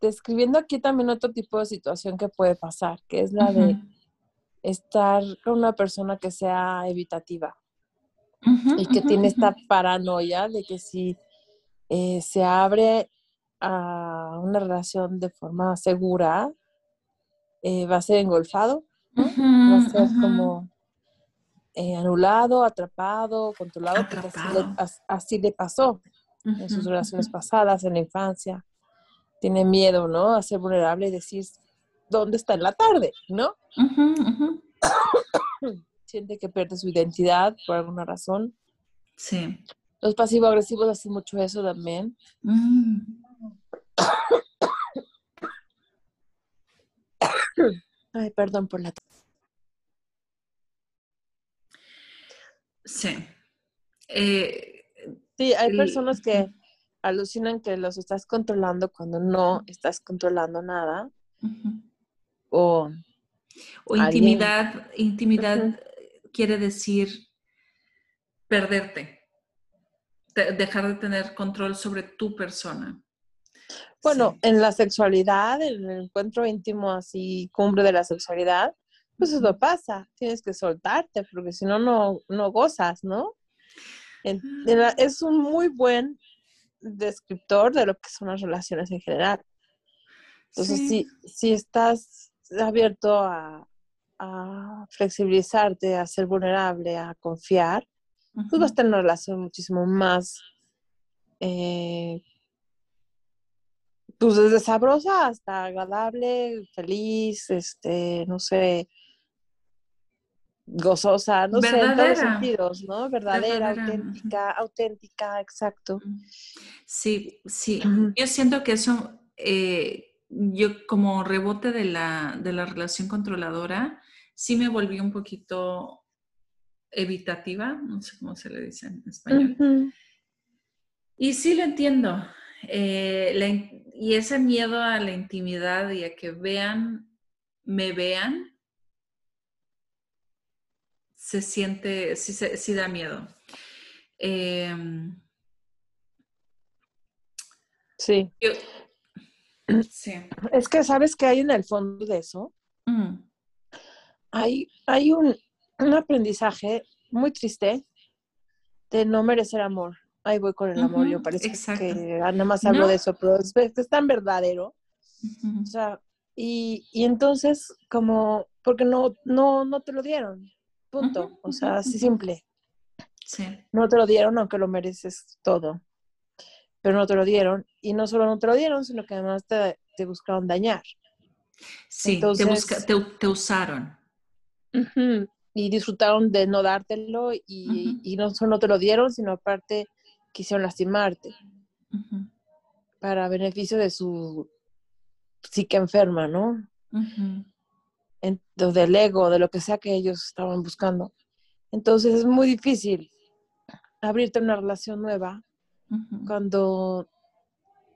describiendo aquí también otro tipo de situación que puede pasar, que es la de estar con una persona que sea evitativa y que tiene esta paranoia de que si eh, se abre a una relación de forma segura, eh, va a ser engolfado, va a ser como eh, anulado, atrapado, controlado, así le, pasó en sus relaciones pasadas, en la infancia. Tiene miedo, ¿no? A ser vulnerable y decir, ¿dónde está en la tarde? ¿No? Siente que pierde su identidad por alguna razón. Sí. Los pasivo-agresivos hacen mucho eso también. Mm. Ay, perdón por la... Sí. Eh, sí, hay personas que alucinan que los estás controlando cuando no estás controlando nada. O, o intimidad, intimidad quiere decir perderte, dejar de tener control sobre tu persona. Bueno, en la sexualidad, en el encuentro íntimo así, cumbre de la sexualidad, pues eso pasa, tienes que soltarte, porque si no, no gozas, ¿no? Ah. es un muy buen descriptor de lo que son las relaciones en general. Entonces, si, si estás abierto a, flexibilizarte, a ser vulnerable, a confiar, tú vas a tener una relación muchísimo más eh, pues desde sabrosa hasta agradable, feliz, este, no sé, gozosa, no sé, en todos sentidos, ¿no? Verdadera, auténtica, auténtica, exacto. Sí, sí. Yo siento que eso, eh, yo como rebote de la, de la relación controladora, sí me volví un poquito evitativa, no sé cómo se le dice en español. Y sí lo entiendo. Eh, y ese miedo a la intimidad y a que vean, me vean, se siente, sí, sí da miedo. Em, sí. Sí. Es que sabes que hay en el fondo de eso. Mm. Hay, hay un, un aprendizaje muy triste de no merecer amor ahí voy con el amor, yo parece que nada más hablo de eso, pero es, es tan verdadero. O sea, y, y, entonces, como, porque no, no, no te lo dieron, punto. O sea, así simple. Sí. No te lo dieron, aunque lo mereces todo. Pero no te lo dieron. Y no solo no te lo dieron, sino que además te, te buscaron dañar. Sí, te, te, usaron. Y disfrutaron de no dártelo y, y, no solo no te lo dieron, sino aparte quisieron lastimarte para beneficio de su psique enferma, ¿no? del ego, de lo que sea que ellos estaban buscando. Entonces es muy difícil abrirte una relación nueva cuando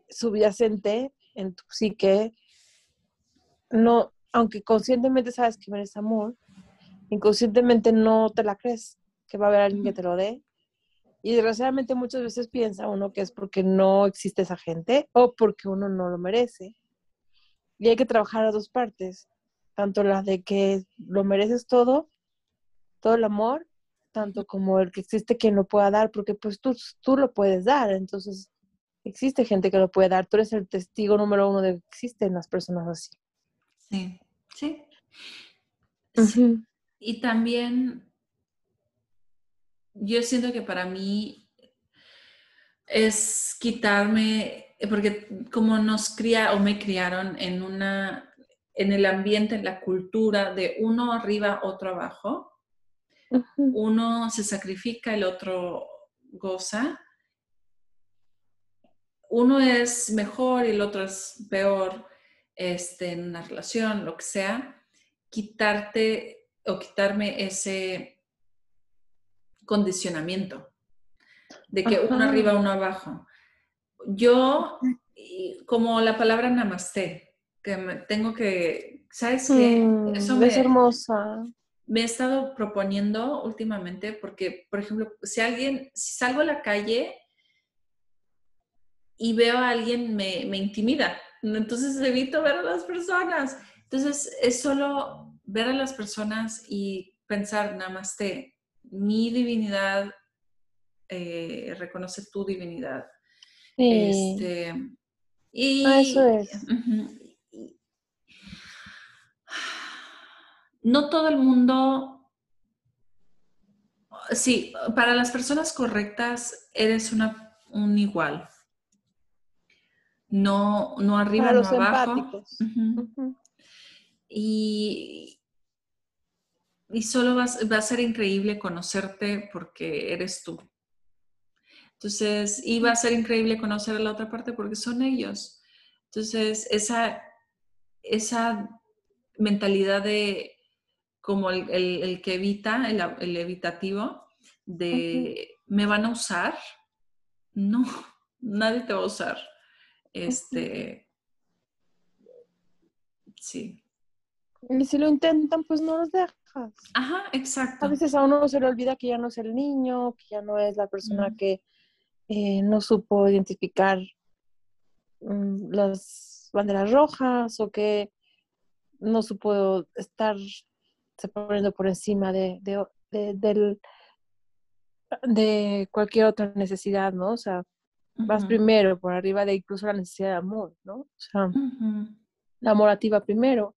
subyacente en tu psique, no, aunque conscientemente sabes que mereces amor, inconscientemente no te la crees que va a haber alguien que te lo dé y desgraciadamente muchas veces piensa uno que es porque no existe esa gente o porque uno no lo merece. Y hay que trabajar a dos partes, tanto la de que lo mereces todo, todo el amor, tanto como el que existe quien lo pueda dar, porque pues tú, tú lo puedes dar, entonces existe gente que lo puede dar, tú eres el testigo número uno de que existen las personas así. Sí, sí. sí. Y también yo siento que para mí es quitarme, porque como nos cría o me criaron en una, en el ambiente, en la cultura de uno arriba, otro abajo, uno se sacrifica, el otro goza, uno es mejor y el otro es peor este, en una relación, lo que sea, quitarte o quitarme ese condicionamiento, de que uno arriba, uno abajo. Yo, como la palabra namaste, que me tengo que, ¿sabes qué? Mm, Eso me, es hermosa. Me he estado proponiendo últimamente porque, por ejemplo, si alguien, si salgo a la calle y veo a alguien, me, me intimida. Entonces evito ver a las personas. Entonces es solo ver a las personas y pensar, namaste, mi divinidad eh, reconoce tu divinidad. Este, y, ah, eso es. No todo el mundo, sí, para las personas correctas eres una, un igual. No, no arriba, no abajo. Y, y solo va a ser increíble conocerte porque eres tú. Entonces, y va a ser increíble conocer a la otra parte porque son ellos. Entonces, esa, esa mentalidad de como el, que evita, el, evitativo, de me van a usar, no, [LAUGHS] nadie te va a usar. Este, sí. Y si lo intentan, pues no los dejas. Ajá, exacto. A veces a uno se le olvida que ya no es el niño, que ya no es la persona que eh, no supo identificar mm, las banderas rojas o que no supo estar se poniendo por encima de, de, de cualquier otra necesidad, ¿no? O sea, vas primero por arriba de incluso la necesidad de amor, ¿no? O sea, la amorativa primero.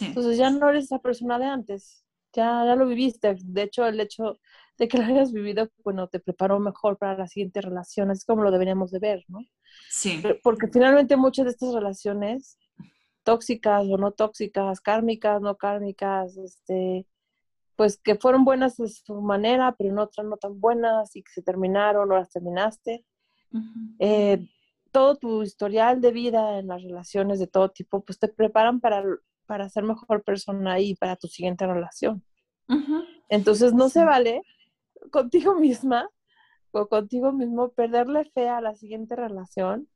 Entonces ya no eres esa persona de antes, ya, ya lo viviste. De hecho, el hecho de que lo hayas vivido, bueno, te preparó mejor para la siguiente relación, es como lo deberíamos de ver, ¿no? Sí. Porque finalmente muchas de estas relaciones tóxicas o no tóxicas, kármicas, no kármicas, este, pues que fueron buenas de su manera, pero en otras no tan buenas y que se terminaron o las terminaste. Eh, todo tu historial de vida en las relaciones de todo tipo, pues te preparan para, para ser mejor persona y para tu siguiente relación. Entonces no se vale contigo misma o contigo mismo perderle fe a la siguiente relación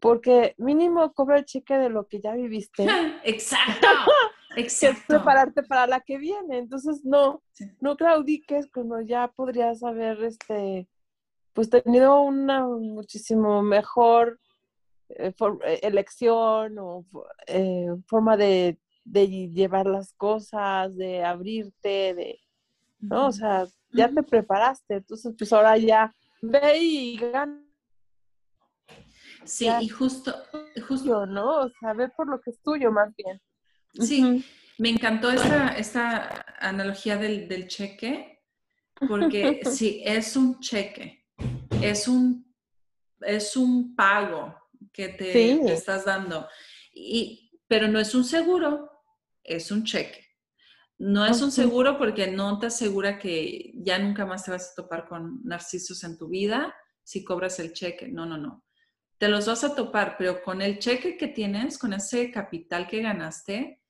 porque mínimo cobra el cheque de lo que ya viviste. [LAUGHS] Exacto. [LAUGHS] Exacto. prepararte para la que viene. Entonces, no, no claudiques cuando ya podrías haber, este, pues tenido una muchísimo mejor eh, eh, elección o eh, forma de, de, llevar las cosas, de abrirte, de, ¿no? O sea, ya te preparaste. Entonces, pues ahora ya ve y gana Sí, y justo, justo. ¿no? O sea, ve por lo que es tuyo más bien. Sí, me encantó esta, esta analogía del, cheque, porque [LAUGHS] sí, es un cheque, es un, es un pago que te, estás dando, y, pero no es un seguro, es un cheque. No es un seguro porque no te asegura que ya nunca más te vas a topar con narcisos en tu vida si cobras el cheque. No, no, no te los vas a topar, pero con el cheque que tienes, con ese capital que ganaste,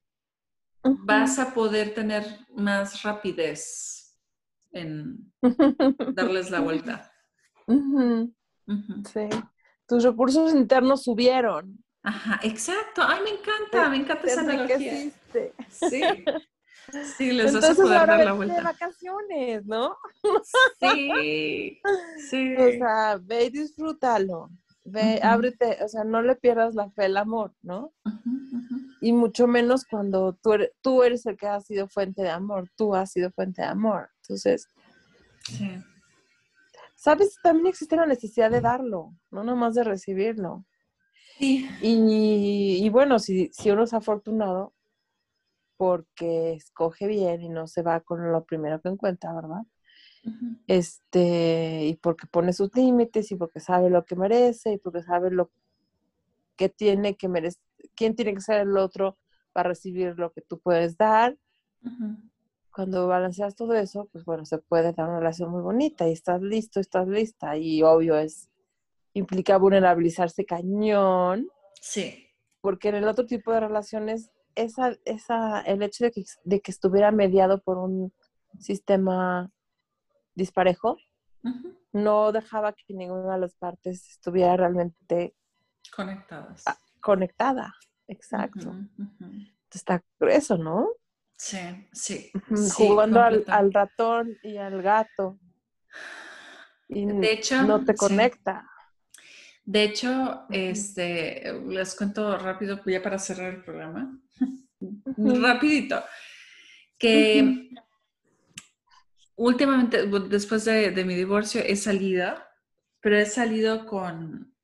vas a poder tener más rapidez en [LAUGHS] darles la vuelta. Sí. Tus recursos internos subieron. Ajá, exacto. Ay, me encanta, me encanta esa analogía. Sí. Sí, les vas a poder dar la vuelta. de vacaciones, ¿no? Sí, [LAUGHS] sí. O sea, ve y disfrútalo. Ve, ábrete, o sea, no le pierdas la fe al amor, ¿no? Y mucho menos cuando tú eres, tú eres el que ha sido fuente de amor, tú has sido fuente de amor. Entonces, sí. ¿sabes? También existe la necesidad de darlo, no nomás de recibirlo. Sí. Y, bueno, si, si uno es afortunado porque escoge bien y no se va con lo primero que encuentra, ¿verdad? Este, y porque pone sus límites y porque sabe lo que merece y porque sabe lo que tiene que merecer, quién tiene que ser el otro para recibir lo que tú puedes dar. Cuando balanceas todo eso, pues bueno, se puede dar una relación muy bonita y estás listo, estás lista y obvio es, implica vulnerabilizarse cañón. Sí. Porque en el otro tipo de relaciones, esa, esa, el hecho de que, de que estuviera mediado por un sistema disparejo, no dejaba que ninguna de las partes estuviera realmente conectadas. conectada, exacto. Está eso, ¿no? Sí, sí. Jugando al, ratón y al gato. Y de hecho, no te conecta. De hecho, este, les cuento rápido, ya para cerrar el programa, [LAUGHS] rapidito, que últimamente, después de, mi divorcio, he salido, pero he salido con,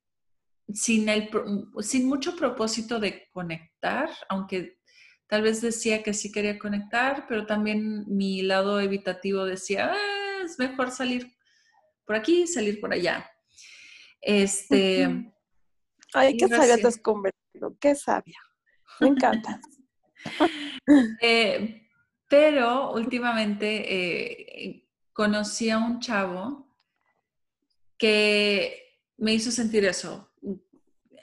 sin, el, sin mucho propósito de conectar, aunque tal vez decía que sí quería conectar, pero también mi lado evitativo decía, ah, es mejor salir por aquí, salir por allá. Este. Ay, qué sabia te has convertido, qué sabia. Me encanta. [LAUGHS] Eh, pero últimamente eh, conocí a un chavo que me hizo sentir eso.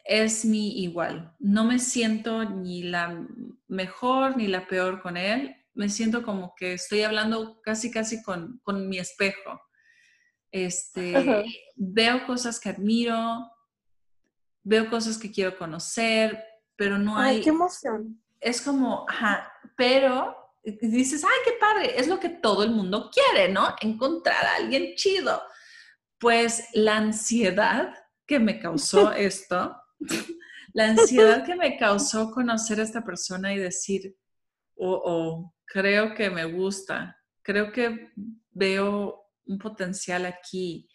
Es mi igual. No me siento ni la mejor ni la peor con él. Me siento como que estoy hablando casi, casi con, con mi espejo. Este, veo cosas que admiro, veo cosas que quiero conocer, pero no hay... Ay, qué emoción. Es como, ajá, pero dices, ay, qué padre, es lo que todo el mundo quiere, ¿no? Encontrar a alguien chido. Pues la ansiedad que me causó [LAUGHS] esto, la ansiedad que me causó conocer a esta persona y decir, oh, oh, creo que me gusta, creo que veo un potencial aquí.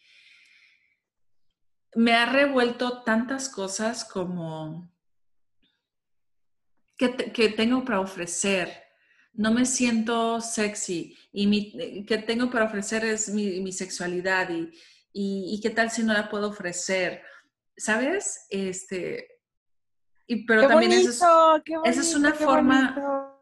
Me ha revuelto tantas cosas como que, tengo para ofrecer. No me siento sexy y mi, que tengo para ofrecer es mi, sexualidad y, y, qué tal si no la puedo ofrecer. ¿Sabes? Este, y, pero también esa es, una forma...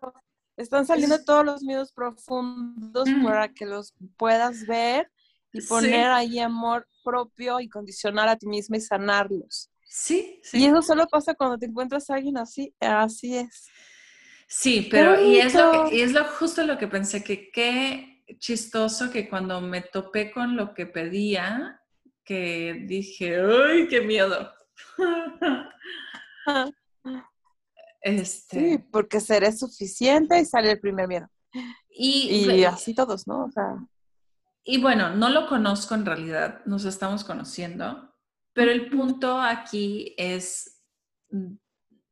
Están saliendo todos los miedos profundos para que los puedas ver y poner ahí amor propio y condicionar a ti misma y sanarlos. Sí, sí. Y eso solo pasa cuando te encuentras a alguien así, así es. Sí, pero y es, lo y es lo justo lo que pensé, que qué chistoso que cuando me topé con lo que pedía, que dije, ¡ay, qué miedo! Este... Sí, porque seré suficiente y sale el primer miedo. Y, así todos, ¿no? O sea... Y bueno, no lo conozco en realidad, nos estamos conociendo, pero el punto aquí es mm,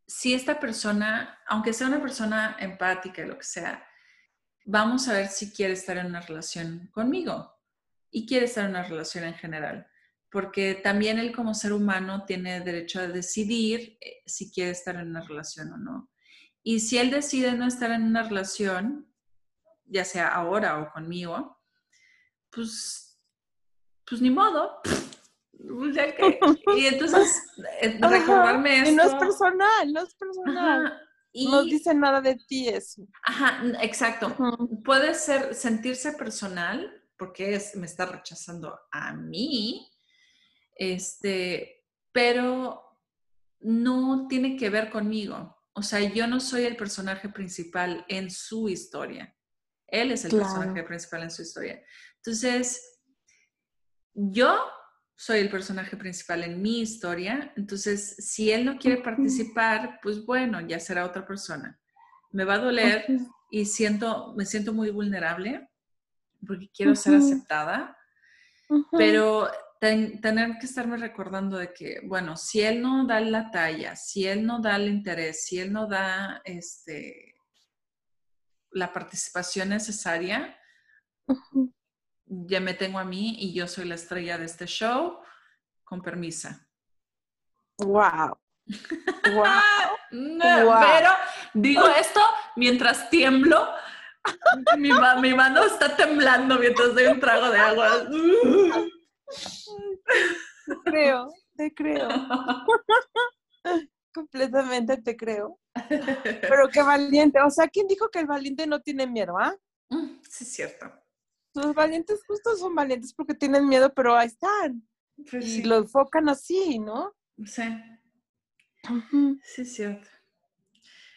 si esta persona, aunque sea una persona empática lo que sea, vamos a ver si quiere estar en una relación conmigo y quiere estar en una relación en general porque también él como ser humano tiene derecho a decidir eh, si quiere estar en una relación o no. Y si él decide no estar en una relación, ya sea ahora o conmigo, pues, pues ni modo. Pues y entonces, eh, [LAUGHS] recordarme esto. Y no es personal, no es personal. Y, no dice nada de ti eso. Ajá, exacto. Puede ser sentirse personal porque es, me está rechazando a mí, este, pero no tiene que ver conmigo. O sea, yo no soy el personaje principal en su historia. Él es el personaje principal en su historia. Entonces, yo soy el personaje principal en mi historia. Entonces, si él no quiere participar, pues bueno, ya será otra persona. Me va a doler y siento, me siento muy vulnerable porque quiero ser aceptada, pero tener que estarme recordando de que, bueno, si él no da la talla, si él no da el interés, si él no da este, la participación necesaria, ya me tengo a mí y yo soy la estrella de este show, con permisa. Wow. [LAUGHS] wow. Pero digo esto mientras tiemblo. mi, mi mano está temblando mientras doy un trago de agua. Te creo, te creo. [LAUGHS] Completamente te creo. Pero qué valiente. O sea, ¿quién dijo que el valiente no tiene miedo, ah? Mm, sí, es cierto. Los valientes justo son valientes porque tienen miedo, pero ahí están. Pues y lo enfocan así, ¿no? Sí. Sí, es cierto.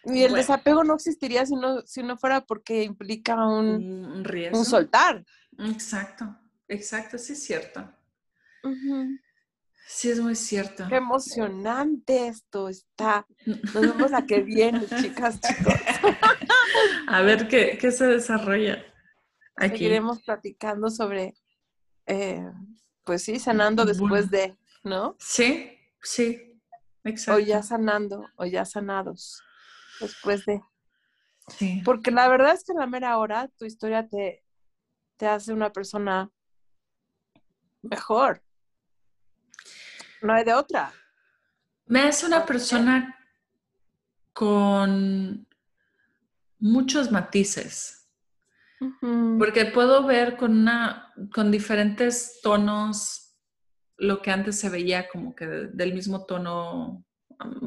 Y el desapego no existiría si no, si no fuera porque implica un, un riesgo. Un soltar. Exacto, exacto, sí es cierto. Sí, es muy cierto. Qué emocionante esto está. [LAUGHS] Nos vemos la que viene, chicas, chicos. A ver qué, se desarrolla. Aquí. Seguiremos platicando sobre, eh, pues sí, sanando después de, ¿no? Sí, sí, exacto. O ya sanando, o ya sanados, después de. Sí. Porque la verdad es que en la mera hora tu historia te, te hace una persona mejor. No hay de otra. Me hace una persona con muchos matices. Porque puedo ver con, una, con diferentes tonos lo que antes se veía como que del mismo tono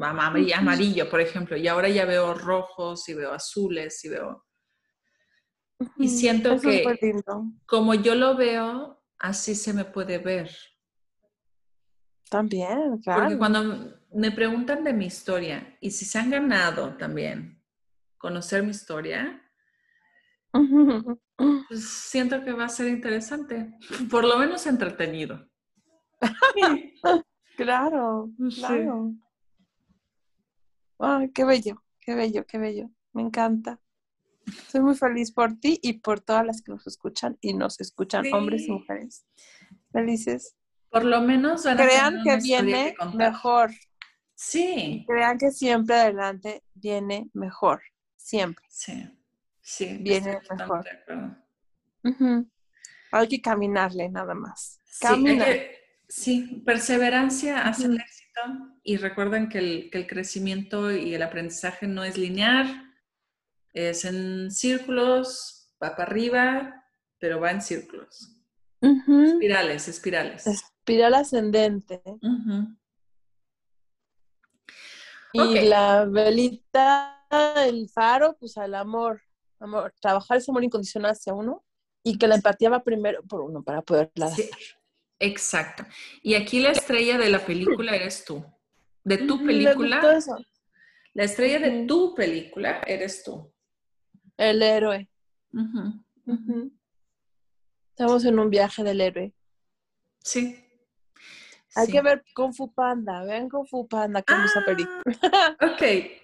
amarillo, por ejemplo, y ahora ya veo rojos y veo azules y veo... Y siento que como yo lo veo, así se me puede ver. También, claro. Porque cuando me preguntan de mi historia y si se han ganado también conocer mi historia, pues siento que va a ser interesante, por lo menos entretenido. [LAUGHS] claro, claro. Ay, qué bello, qué bello, qué bello. Me encanta. Soy muy feliz por ti y por todas las que nos escuchan y nos escuchan, hombres y mujeres. Felices. Por lo menos crean que viene mejor. Sí. Crean que siempre adelante viene mejor. Siempre. Sí. Sí. Viene mejor. Hay que caminarle nada más. Sí, perseverancia hace el éxito y recuerden que el, que el crecimiento y el aprendizaje no es lineal, es en círculos, va para arriba, pero va en círculos. Espirales, espirales. Espiral ascendente. Y la velita, el faro, pues al amor. Amor. Trabajar ese amor incondicional hacia uno y que la empatía va primero por uno para poderla dar. exacto. Y aquí la estrella de la película eres tú. De tu película. La estrella de tu película eres tú. El héroe. Estamos en un viaje del héroe. Sí. Hay que ver Kung Fu Panda. Vean Kung Fu Panda, que hermosa película. Ok.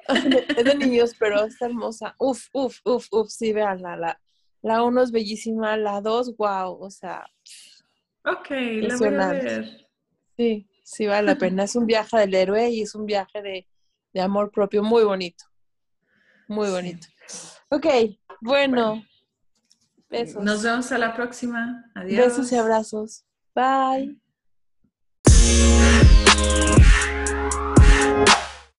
[LAUGHS] es de niños, pero está hermosa. Uf, uf, uf, uf. Sí, veanla. La, la uno es bellísima, la dos, wow. O sea. Ok, la voy a ver. Sí, sí, vale la pena. Es un viaje del héroe y es un viaje de, amor propio muy bonito. Muy bonito. Ok, bueno. Besos. Nos vemos a la próxima. Adiós. Besos y abrazos. Bye. Thank you.